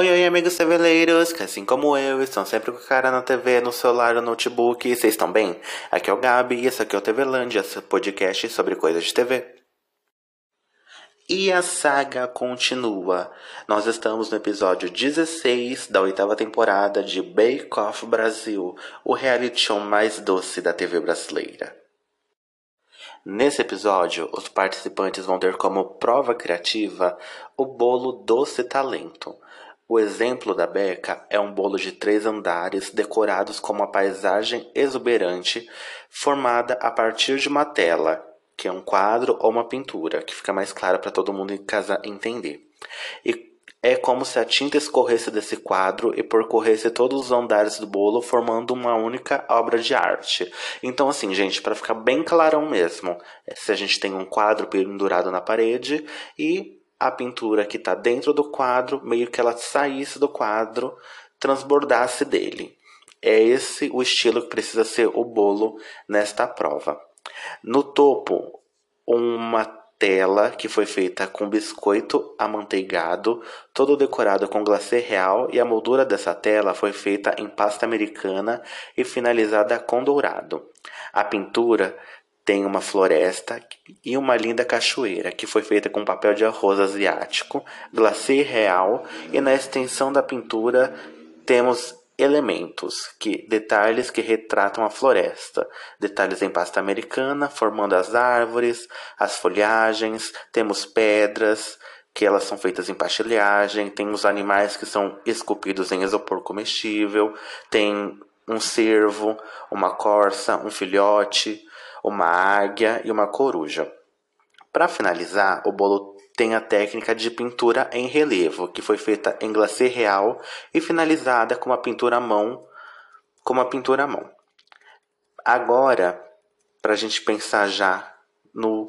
Oi, oi, amigos teveleiros, que assim como eu, estão sempre com a cara na TV, no celular, no notebook. Vocês estão bem? Aqui é o Gabi e esse aqui é o TVlândia, seu podcast sobre coisas de TV. E a saga continua. Nós estamos no episódio 16 da oitava temporada de Bake Off Brasil, o reality show mais doce da TV brasileira. Nesse episódio, os participantes vão ter como prova criativa o bolo Doce Talento. O exemplo da Beca é um bolo de três andares decorados com uma paisagem exuberante formada a partir de uma tela, que é um quadro ou uma pintura, que fica mais clara para todo mundo em casa entender. E é como se a tinta escorresse desse quadro e percorresse todos os andares do bolo, formando uma única obra de arte. Então, assim, gente, para ficar bem clarão mesmo, se a gente tem um quadro pendurado na parede e a pintura que está dentro do quadro, meio que ela saísse do quadro, transbordasse dele. É esse o estilo que precisa ser o bolo nesta prova. No topo, uma tela que foi feita com biscoito amanteigado, todo decorado com glacê real, e a moldura dessa tela foi feita em pasta americana e finalizada com dourado. A pintura tem uma floresta e uma linda cachoeira que foi feita com papel de arroz asiático, glacê real e na extensão da pintura temos elementos, que detalhes que retratam a floresta, detalhes em pasta americana formando as árvores, as folhagens, temos pedras que elas são feitas em pastelhagem, tem os animais que são esculpidos em isopor comestível, tem um cervo, uma corça, um filhote, uma águia e uma coruja. Para finalizar, o bolo tem a técnica de pintura em relevo, que foi feita em glacê real e finalizada com uma pintura à mão, com uma pintura à mão. Agora, para a gente pensar já no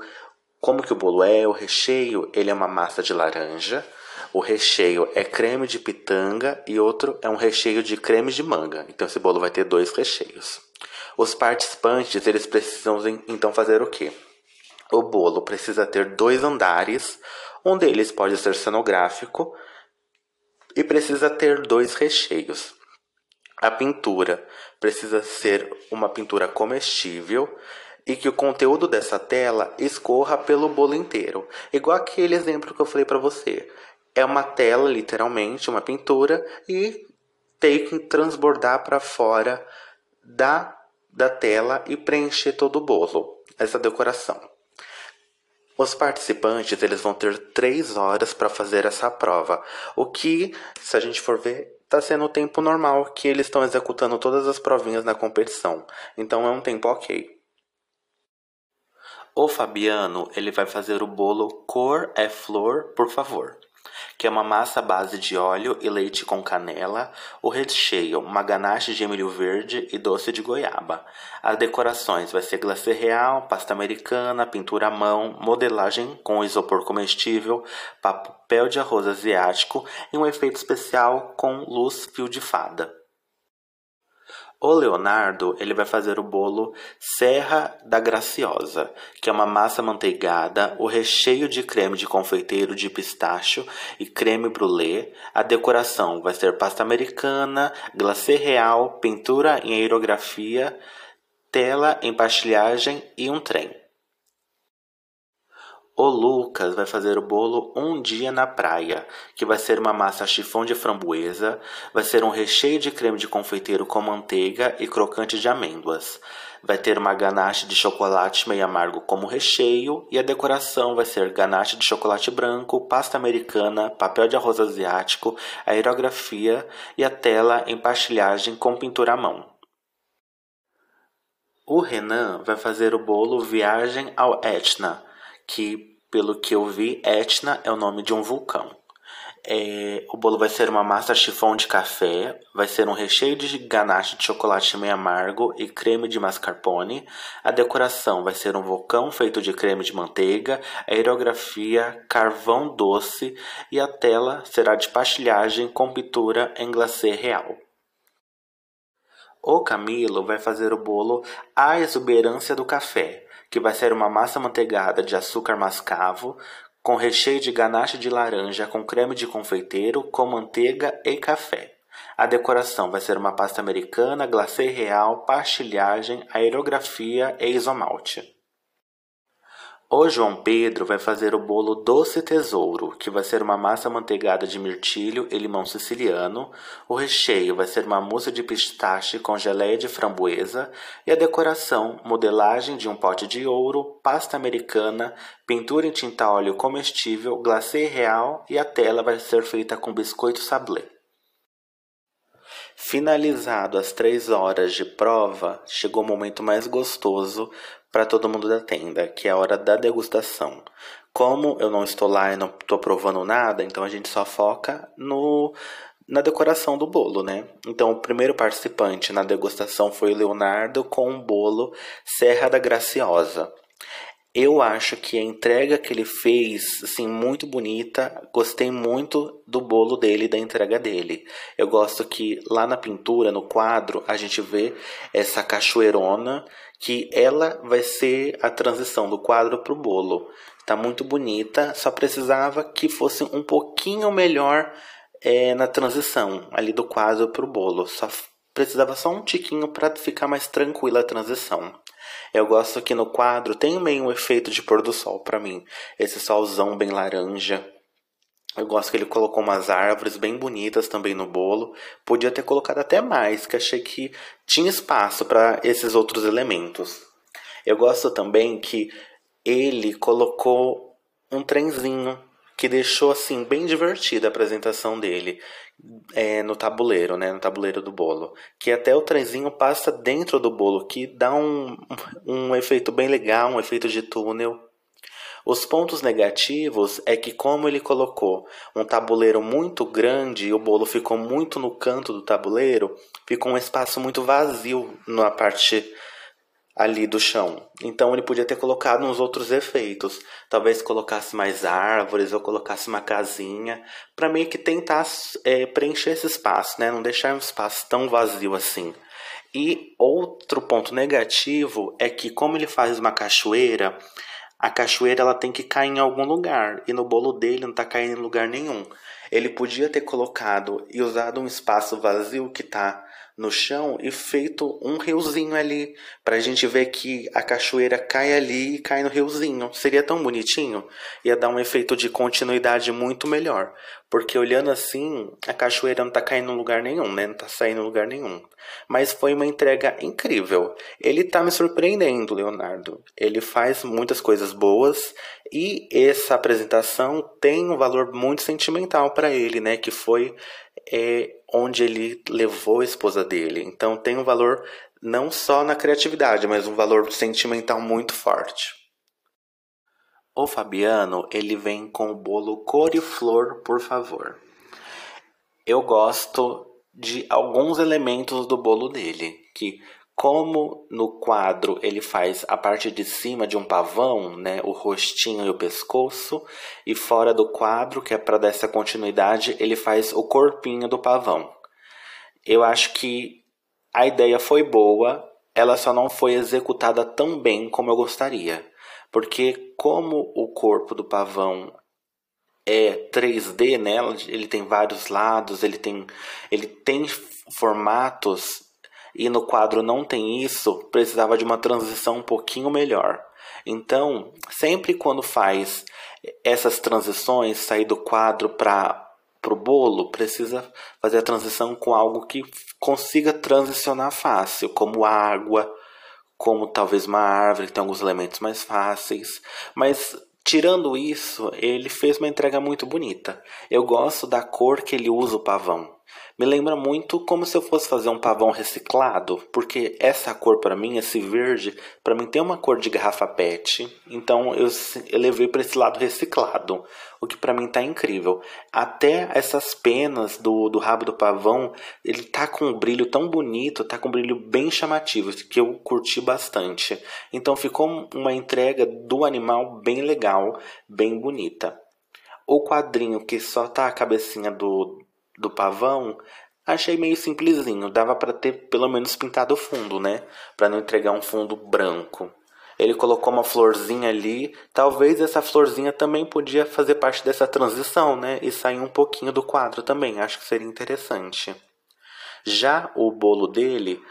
como que o bolo é, o recheio, ele é uma massa de laranja, o recheio é creme de pitanga e outro é um recheio de creme de manga. Então esse bolo vai ter dois recheios. Os participantes, eles precisam então fazer o quê? O bolo precisa ter dois andares, um deles pode ser cenográfico e precisa ter dois recheios. A pintura precisa ser uma pintura comestível e que o conteúdo dessa tela escorra pelo bolo inteiro, igual aquele exemplo que eu falei para você. É uma tela, literalmente, uma pintura e tem que transbordar para fora da da tela e preencher todo o bolo, essa decoração. Os participantes eles vão ter três horas para fazer essa prova, o que, se a gente for ver, está sendo o tempo normal que eles estão executando todas as provinhas na competição. Então é um tempo ok. O Fabiano ele vai fazer o bolo cor é flor, por favor que é uma massa à base de óleo e leite com canela, o recheio, uma ganache de milho verde e doce de goiaba. As decorações vai ser glacê real, pasta americana, pintura à mão, modelagem com isopor comestível, papel de arroz asiático e um efeito especial com luz fio de fada. O Leonardo, ele vai fazer o bolo Serra da Graciosa, que é uma massa manteigada, o recheio de creme de confeiteiro de pistacho e creme brulee. A decoração vai ser pasta americana, glacê real, pintura em aerografia, tela em pastilhagem e um trem. O Lucas vai fazer o bolo Um Dia na Praia, que vai ser uma massa chifão de framboesa, vai ser um recheio de creme de confeiteiro com manteiga e crocante de amêndoas. Vai ter uma ganache de chocolate meio amargo como recheio e a decoração vai ser ganache de chocolate branco, pasta americana, papel de arroz asiático, aerografia e a tela em pastilhagem com pintura à mão. O Renan vai fazer o bolo Viagem ao Etna, que, pelo que eu vi, Etna é o nome de um vulcão. É, o bolo vai ser uma massa chifão de café, vai ser um recheio de ganache de chocolate meio amargo e creme de mascarpone. A decoração vai ser um vulcão feito de creme de manteiga, aerografia, carvão doce e a tela será de pastilhagem com pintura em glacê real. O Camilo vai fazer o bolo A Exuberância do Café, que vai ser uma massa manteigada de açúcar mascavo com recheio de ganache de laranja com creme de confeiteiro, com manteiga e café. A decoração vai ser uma pasta americana, glacê real, pastilhagem, aerografia e isomalte. O João Pedro vai fazer o bolo Doce Tesouro, que vai ser uma massa manteigada de mirtilho e limão siciliano. O recheio vai ser uma mousse de pistache com geleia de framboesa e a decoração, modelagem de um pote de ouro, pasta americana, pintura em tinta óleo comestível, glacê real e a tela vai ser feita com biscoito sablé. Finalizado as três horas de prova, chegou o momento mais gostoso para todo mundo da tenda, que é a hora da degustação. Como eu não estou lá e não estou provando nada, então a gente só foca no na decoração do bolo, né? Então, o primeiro participante na degustação foi o Leonardo com o bolo Serra da Graciosa. Eu acho que a entrega que ele fez, assim, muito bonita. Gostei muito do bolo dele, da entrega dele. Eu gosto que lá na pintura, no quadro, a gente vê essa cachoeirona, que ela vai ser a transição do quadro para o bolo. Tá muito bonita, só precisava que fosse um pouquinho melhor é, na transição ali do quadro para o bolo. Só precisava só um tiquinho para ficar mais tranquila a transição. Eu gosto que no quadro tem meio um efeito de pôr do sol para mim. Esse solzão bem laranja. Eu gosto que ele colocou umas árvores bem bonitas também no bolo. Podia ter colocado até mais, que achei que tinha espaço para esses outros elementos. Eu gosto também que ele colocou um trenzinho que deixou assim bem divertida a apresentação dele é, no tabuleiro, né, no tabuleiro do bolo, que até o trenzinho passa dentro do bolo, que dá um, um efeito bem legal, um efeito de túnel. Os pontos negativos é que como ele colocou um tabuleiro muito grande e o bolo ficou muito no canto do tabuleiro, ficou um espaço muito vazio na parte ali do chão. Então ele podia ter colocado uns outros efeitos. Talvez colocasse mais árvores ou colocasse uma casinha para meio que tentar é, preencher esse espaço, né? Não deixar um espaço tão vazio assim. E outro ponto negativo é que como ele faz uma cachoeira, a cachoeira ela tem que cair em algum lugar e no bolo dele não está caindo em lugar nenhum. Ele podia ter colocado e usado um espaço vazio que está no chão e feito um riozinho ali, para a gente ver que a cachoeira cai ali e cai no riozinho. Seria tão bonitinho, ia dar um efeito de continuidade muito melhor. Porque olhando assim, a cachoeira não tá caindo em lugar nenhum, né? Não tá saindo em lugar nenhum. Mas foi uma entrega incrível. Ele tá me surpreendendo, Leonardo. Ele faz muitas coisas boas e essa apresentação tem um valor muito sentimental para ele, né? Que foi é, onde ele levou a esposa dele. Então tem um valor não só na criatividade, mas um valor sentimental muito forte. O Fabiano, ele vem com o bolo cor e flor, por favor. Eu gosto de alguns elementos do bolo dele, que como no quadro ele faz a parte de cima de um pavão, né, o rostinho e o pescoço, e fora do quadro, que é para dar essa continuidade, ele faz o corpinho do pavão. Eu acho que a ideia foi boa, ela só não foi executada tão bem como eu gostaria. Porque como o corpo do pavão é 3D, né? Ele tem vários lados, ele tem ele tem formatos e no quadro não tem isso, precisava de uma transição um pouquinho melhor. Então, sempre quando faz essas transições, sair do quadro para o bolo, precisa fazer a transição com algo que consiga transicionar fácil, como água, como talvez uma árvore que tem alguns elementos mais fáceis, mas tirando isso, ele fez uma entrega muito bonita. Eu gosto da cor que ele usa o pavão. Me lembra muito como se eu fosse fazer um pavão reciclado, porque essa cor para mim, esse verde, para mim tem uma cor de garrafa PET. Então eu, levei para esse lado reciclado, o que para mim tá incrível. Até essas penas do, do rabo do pavão, ele tá com um brilho tão bonito, tá com um brilho bem chamativo, que eu curti bastante. Então ficou uma entrega do animal bem legal, bem bonita. O quadrinho que só tá a cabecinha do, do pavão, achei meio simplesinho. Dava para ter pelo menos pintado o fundo, né? Para não entregar um fundo branco. Ele colocou uma florzinha ali. Talvez essa florzinha também podia fazer parte dessa transição, né? E sair um pouquinho do quadro também. Acho que seria interessante. Já o bolo dele,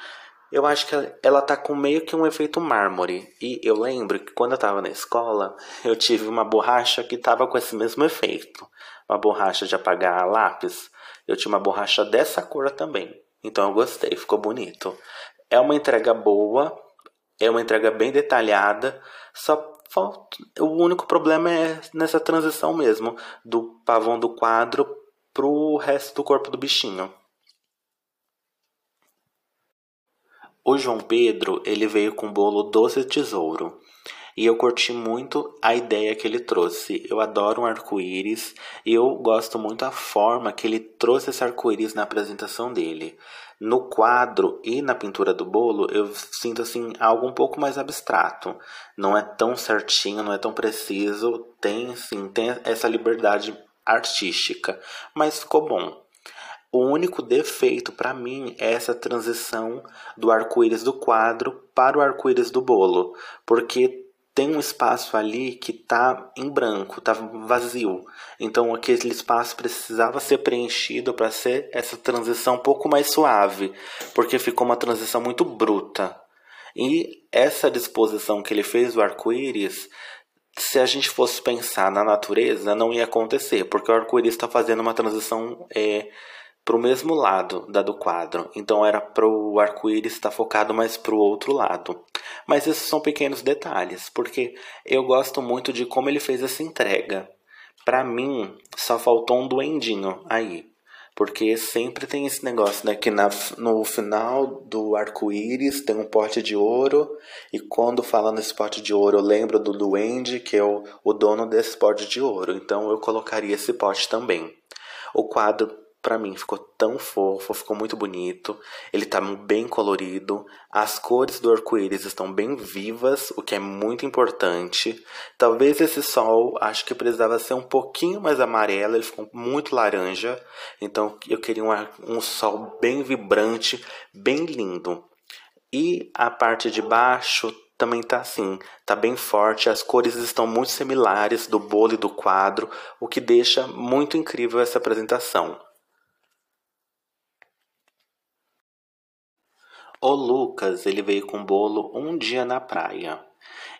eu acho que ela tá com meio que um efeito mármore. E eu lembro que quando eu tava na escola, eu tive uma borracha que tava com esse mesmo efeito. Uma borracha de apagar lápis. Eu tinha uma borracha dessa cor também. Então eu gostei, ficou bonito. É uma entrega boa, é uma entrega bem detalhada, só falta. O único problema é nessa transição mesmo, do pavão do quadro pro resto do corpo do bichinho. O João Pedro, ele veio com bolo doce tesouro. E eu curti muito a ideia que ele trouxe. Eu adoro um arco-íris e eu gosto muito da forma que ele trouxe esse arco-íris na apresentação dele. No quadro e na pintura do bolo, eu sinto assim algo um pouco mais abstrato. Não é tão certinho, não é tão preciso, tem sim, tem essa liberdade artística, mas ficou bom. O único defeito para mim é essa transição do arco-íris do quadro para o arco-íris do bolo, porque tem um espaço ali que tá em branco, tá vazio. Então aquele espaço precisava ser preenchido para ser essa transição um pouco mais suave, porque ficou uma transição muito bruta. E essa disposição que ele fez do arco-íris, se a gente fosse pensar na natureza, não ia acontecer, porque o arco-íris está fazendo uma transição é, para o mesmo lado da do quadro. Então era para o arco-íris estar focado mais para o outro lado. Mas esses são pequenos detalhes, porque eu gosto muito de como ele fez essa entrega. Para mim, só faltou um duendinho aí. Porque sempre tem esse negócio, né? Que na, no final do arco-íris tem um pote de ouro. E quando fala nesse pote de ouro, eu lembro do duende, que é o, o dono desse pote de ouro. Então eu colocaria esse pote também. O quadro para mim ficou tão fofo, ficou muito bonito. Ele tá bem colorido, as cores do arco-íris estão bem vivas, o que é muito importante. Talvez esse sol, acho que precisava ser um pouquinho mais amarelo, ele ficou muito laranja. Então eu queria um, um sol bem vibrante, bem lindo. E a parte de baixo também tá assim, tá bem forte, as cores estão muito similares do bolo e do quadro, o que deixa muito incrível essa apresentação. O Lucas, ele veio com bolo um dia na praia.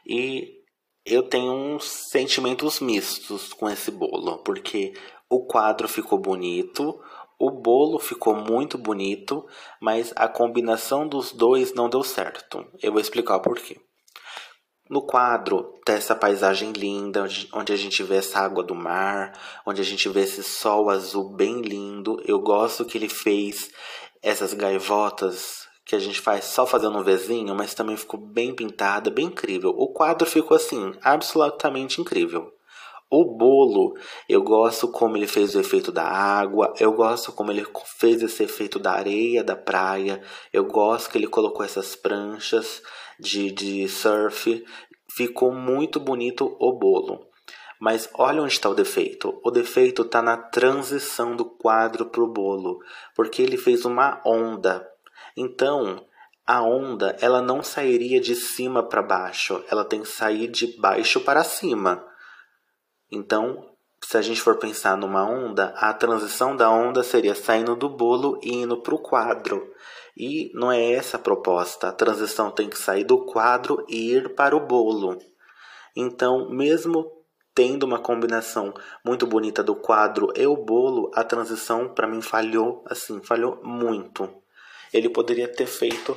E eu tenho uns sentimentos mistos com esse bolo, porque o quadro ficou bonito, o bolo ficou muito bonito, mas a combinação dos dois não deu certo. Eu vou explicar o porquê. No quadro tem essa paisagem linda, onde a gente vê essa água do mar, onde a gente vê esse sol azul bem lindo. Eu gosto que ele fez essas gaivotas que a gente faz só fazendo um Vzinho, mas também ficou bem pintada, bem incrível. O quadro ficou assim, absolutamente incrível. O bolo, eu gosto como ele fez o efeito da água, eu gosto como ele fez esse efeito da areia da praia, eu gosto que ele colocou essas pranchas de, de surf. Ficou muito bonito o bolo. Mas olha onde está o defeito. O defeito está na transição do quadro para o bolo, porque ele fez uma onda então, a onda ela não sairia de cima para baixo, ela tem que sair de baixo para cima. Então, se a gente for pensar numa onda, a transição da onda seria saindo do bolo e indo para o quadro. E não é essa a proposta. A transição tem que sair do quadro e ir para o bolo. Então, mesmo tendo uma combinação muito bonita do quadro e o bolo, a transição para mim falhou, assim, falhou muito ele poderia ter feito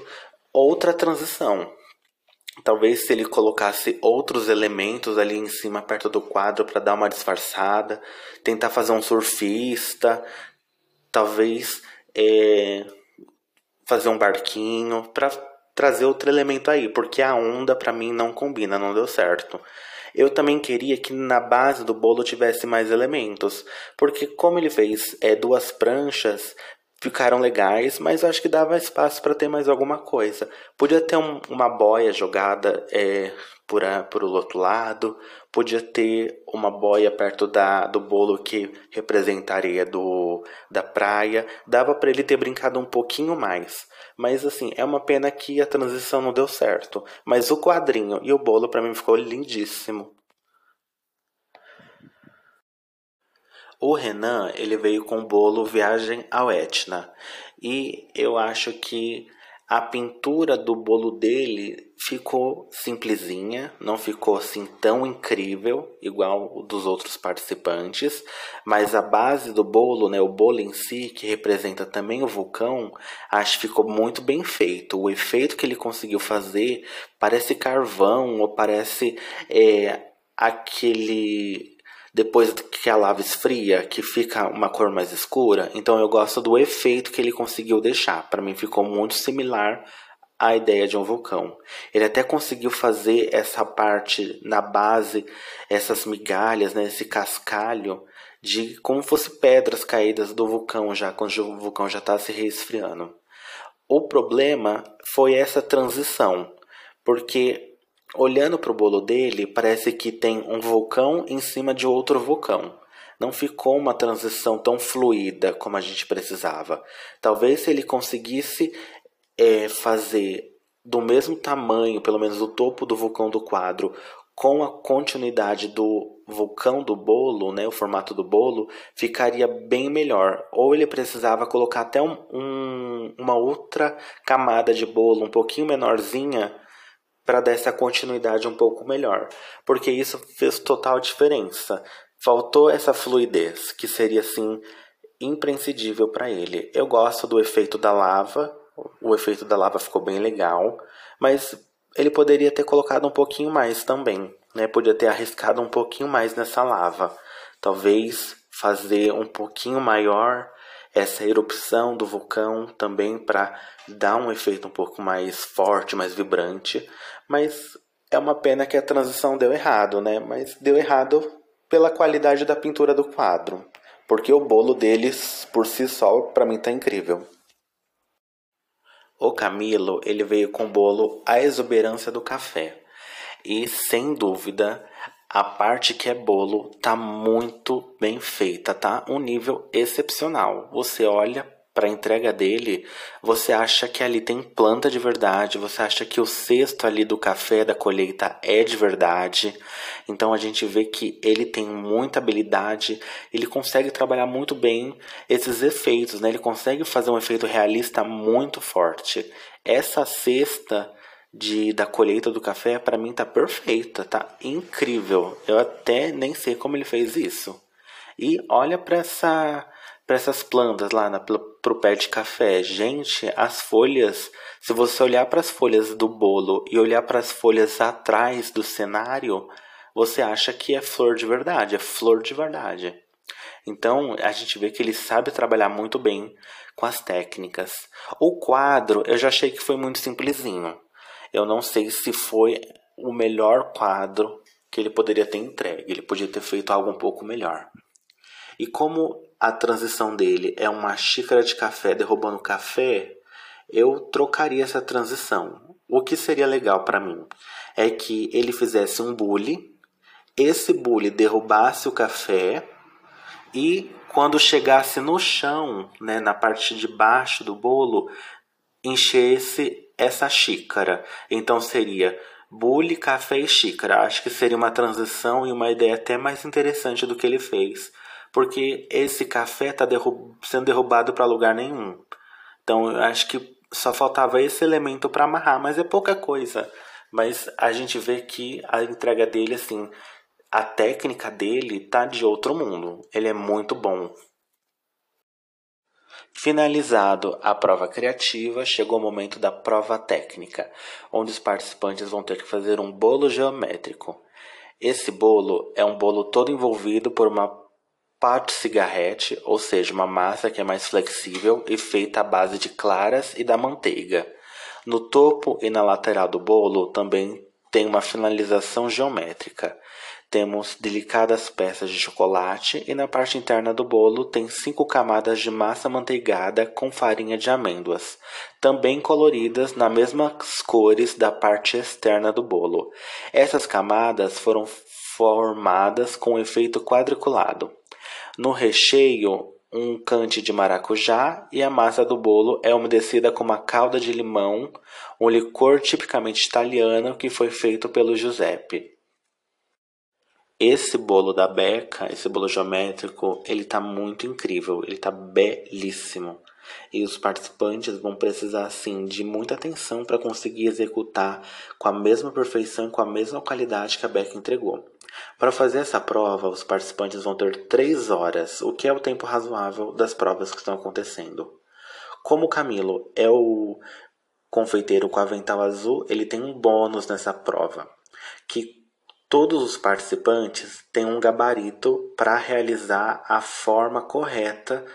outra transição. Talvez se ele colocasse outros elementos ali em cima, perto do quadro, para dar uma disfarçada, tentar fazer um surfista, talvez é, fazer um barquinho, para trazer outro elemento aí, porque a onda para mim não combina, não deu certo. Eu também queria que na base do bolo tivesse mais elementos, porque como ele fez é, duas pranchas, ficaram legais, mas acho que dava espaço para ter mais alguma coisa. Podia ter um, uma boia jogada é, por, a, por o outro lado, podia ter uma boia perto da, do bolo que representaria do da praia. Dava para ele ter brincado um pouquinho mais. Mas assim, é uma pena que a transição não deu certo. Mas o quadrinho e o bolo para mim ficou lindíssimo. O Renan, ele veio com o bolo Viagem ao Etna. E eu acho que a pintura do bolo dele ficou simplesinha, não ficou assim tão incrível igual o dos outros participantes, mas a base do bolo, né, o bolo em si, que representa também o vulcão, acho que ficou muito bem feito. O efeito que ele conseguiu fazer parece carvão ou parece é, aquele depois que a lava esfria, que fica uma cor mais escura. Então eu gosto do efeito que ele conseguiu deixar. Para mim ficou muito similar à ideia de um vulcão. Ele até conseguiu fazer essa parte na base, essas migalhas, né, esse cascalho de como fosse pedras caídas do vulcão já quando o vulcão já está se resfriando. O problema foi essa transição, porque Olhando para o bolo dele, parece que tem um vulcão em cima de outro vulcão. Não ficou uma transição tão fluida como a gente precisava. Talvez se ele conseguisse é, fazer do mesmo tamanho, pelo menos o topo do vulcão do quadro, com a continuidade do vulcão do bolo, né, o formato do bolo, ficaria bem melhor. Ou ele precisava colocar até um, um, uma outra camada de bolo um pouquinho menorzinha para dar essa continuidade um pouco melhor, porque isso fez total diferença. Faltou essa fluidez, que seria assim imprescindível para ele. Eu gosto do efeito da lava, o efeito da lava ficou bem legal, mas ele poderia ter colocado um pouquinho mais também, né? Podia ter arriscado um pouquinho mais nessa lava. Talvez fazer um pouquinho maior essa erupção do vulcão também para dar um efeito um pouco mais forte, mais vibrante, mas é uma pena que a transição deu errado, né? Mas deu errado pela qualidade da pintura do quadro, porque o bolo deles por si só para mim tá incrível. O Camilo, ele veio com o bolo A Exuberância do Café. E sem dúvida, a parte que é bolo tá muito bem feita, tá? Um nível excepcional. Você olha para entrega dele, você acha que ali tem planta de verdade, você acha que o cesto ali do café da colheita é de verdade. Então a gente vê que ele tem muita habilidade, ele consegue trabalhar muito bem esses efeitos, né? Ele consegue fazer um efeito realista muito forte. Essa cesta de da colheita do café para mim tá perfeita, tá incrível. Eu até nem sei como ele fez isso. E olha para essa para essas plantas lá na, pro pé de café. Gente, as folhas, se você olhar para as folhas do bolo e olhar para as folhas atrás do cenário, você acha que é flor de verdade, é flor de verdade. Então, a gente vê que ele sabe trabalhar muito bem com as técnicas. O quadro, eu já achei que foi muito simplesinho. Eu não sei se foi o melhor quadro que ele poderia ter entregue. Ele podia ter feito algo um pouco melhor. E como a transição dele é uma xícara de café derrubando café, eu trocaria essa transição. O que seria legal para mim é que ele fizesse um bule, esse bule derrubasse o café e quando chegasse no chão, né, na parte de baixo do bolo, enchesse essa xícara. Então seria bule, café e xícara. Acho que seria uma transição e uma ideia até mais interessante do que ele fez, porque esse café está derrub sendo derrubado para lugar nenhum. Então eu acho que só faltava esse elemento para amarrar, mas é pouca coisa. Mas a gente vê que a entrega dele, assim, a técnica dele tá de outro mundo. Ele é muito bom. Finalizado a prova criativa, chegou o momento da prova técnica, onde os participantes vão ter que fazer um bolo geométrico. Esse bolo é um bolo todo envolvido por uma pate cigarrete, ou seja, uma massa que é mais flexível e feita à base de claras e da manteiga. No topo e na lateral do bolo também tem uma finalização geométrica. Temos delicadas peças de chocolate e na parte interna do bolo tem cinco camadas de massa manteigada com farinha de amêndoas, também coloridas nas mesmas cores da parte externa do bolo. Essas camadas foram formadas com efeito quadriculado. No recheio, um cante de maracujá e a massa do bolo é umedecida com uma calda de limão, um licor tipicamente italiano que foi feito pelo Giuseppe. Esse bolo da Beca, esse bolo geométrico, ele tá muito incrível, ele tá belíssimo. E os participantes vão precisar assim de muita atenção para conseguir executar com a mesma perfeição, com a mesma qualidade que a Beca entregou. Para fazer essa prova, os participantes vão ter três horas, o que é o tempo razoável das provas que estão acontecendo. Como o Camilo é o confeiteiro com avental azul, ele tem um bônus nessa prova, que Todos os participantes têm um gabarito para realizar a forma correta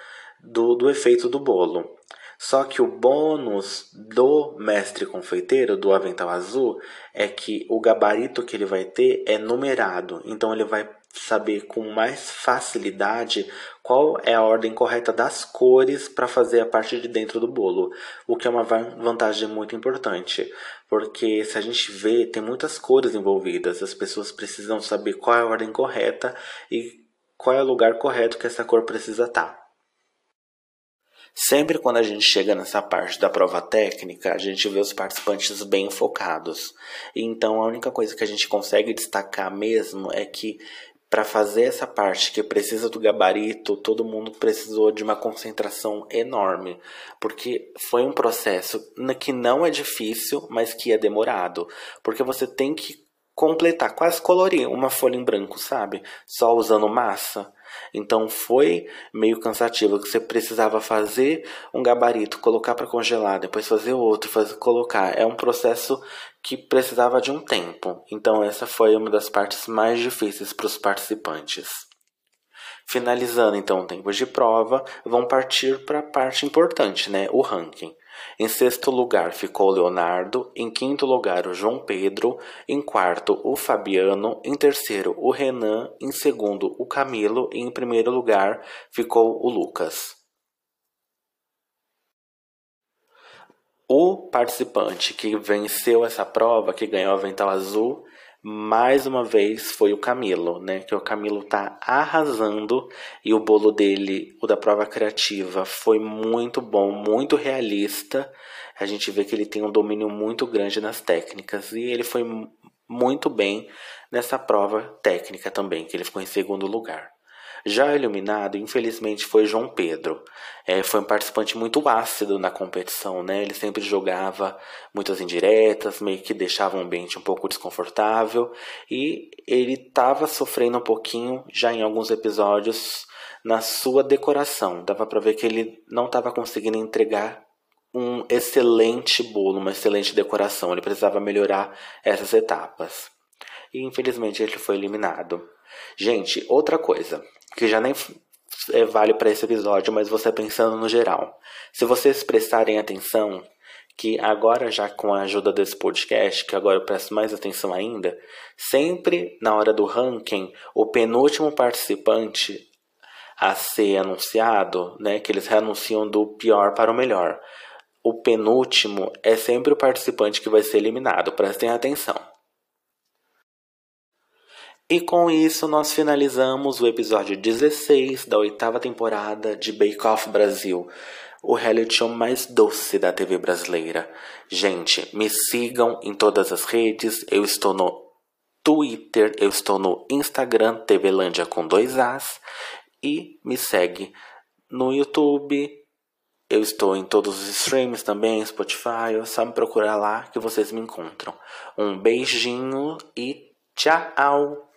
do, do efeito do bolo. Só que o bônus do mestre confeiteiro, do avental azul, é que o gabarito que ele vai ter é numerado. Então ele vai saber com mais facilidade qual é a ordem correta das cores para fazer a parte de dentro do bolo, o que é uma vantagem muito importante, porque se a gente vê, tem muitas cores envolvidas, as pessoas precisam saber qual é a ordem correta e qual é o lugar correto que essa cor precisa estar. Tá. Sempre quando a gente chega nessa parte da prova técnica, a gente vê os participantes bem focados. Então a única coisa que a gente consegue destacar mesmo é que para fazer essa parte que precisa do gabarito, todo mundo precisou de uma concentração enorme, porque foi um processo que não é difícil, mas que é demorado, porque você tem que completar, quase colorir uma folha em branco, sabe? Só usando massa. Então foi meio cansativo que você precisava fazer um gabarito, colocar para congelar, depois fazer outro, fazer colocar. É um processo que precisava de um tempo. Então essa foi uma das partes mais difíceis para os participantes. Finalizando então o tempo de prova, vão partir para a parte importante, né, o ranking. Em sexto lugar ficou Leonardo, em quinto lugar o João Pedro, em quarto o Fabiano, em terceiro o Renan, em segundo o Camilo e em primeiro lugar ficou o Lucas. O participante que venceu essa prova, que ganhou o avental azul, mais uma vez foi o Camilo, né? Que o Camilo tá arrasando e o bolo dele, o da prova criativa, foi muito bom, muito realista. A gente vê que ele tem um domínio muito grande nas técnicas e ele foi muito bem nessa prova técnica também, que ele ficou em segundo lugar. Já eliminado, infelizmente, foi João Pedro. É, foi um participante muito ácido na competição, né? Ele sempre jogava muitas indiretas, meio que deixava o ambiente um pouco desconfortável. E ele estava sofrendo um pouquinho, já em alguns episódios, na sua decoração. Dava para ver que ele não estava conseguindo entregar um excelente bolo, uma excelente decoração. Ele precisava melhorar essas etapas. E infelizmente ele foi eliminado. Gente, outra coisa que já nem é, vale para esse episódio, mas você pensando no geral. Se vocês prestarem atenção, que agora já com a ajuda desse podcast, que agora eu presto mais atenção ainda, sempre na hora do ranking, o penúltimo participante a ser anunciado, né, que eles reanunciam do pior para o melhor. O penúltimo é sempre o participante que vai ser eliminado, prestem atenção. E com isso nós finalizamos o episódio 16 da oitava temporada de Bake Off Brasil, o reality show mais doce da TV brasileira. Gente, me sigam em todas as redes, eu estou no Twitter, eu estou no Instagram, TVlândia com dois As, e me segue no YouTube, eu estou em todos os streams também, Spotify, é só me procurar lá que vocês me encontram. Um beijinho e tchau!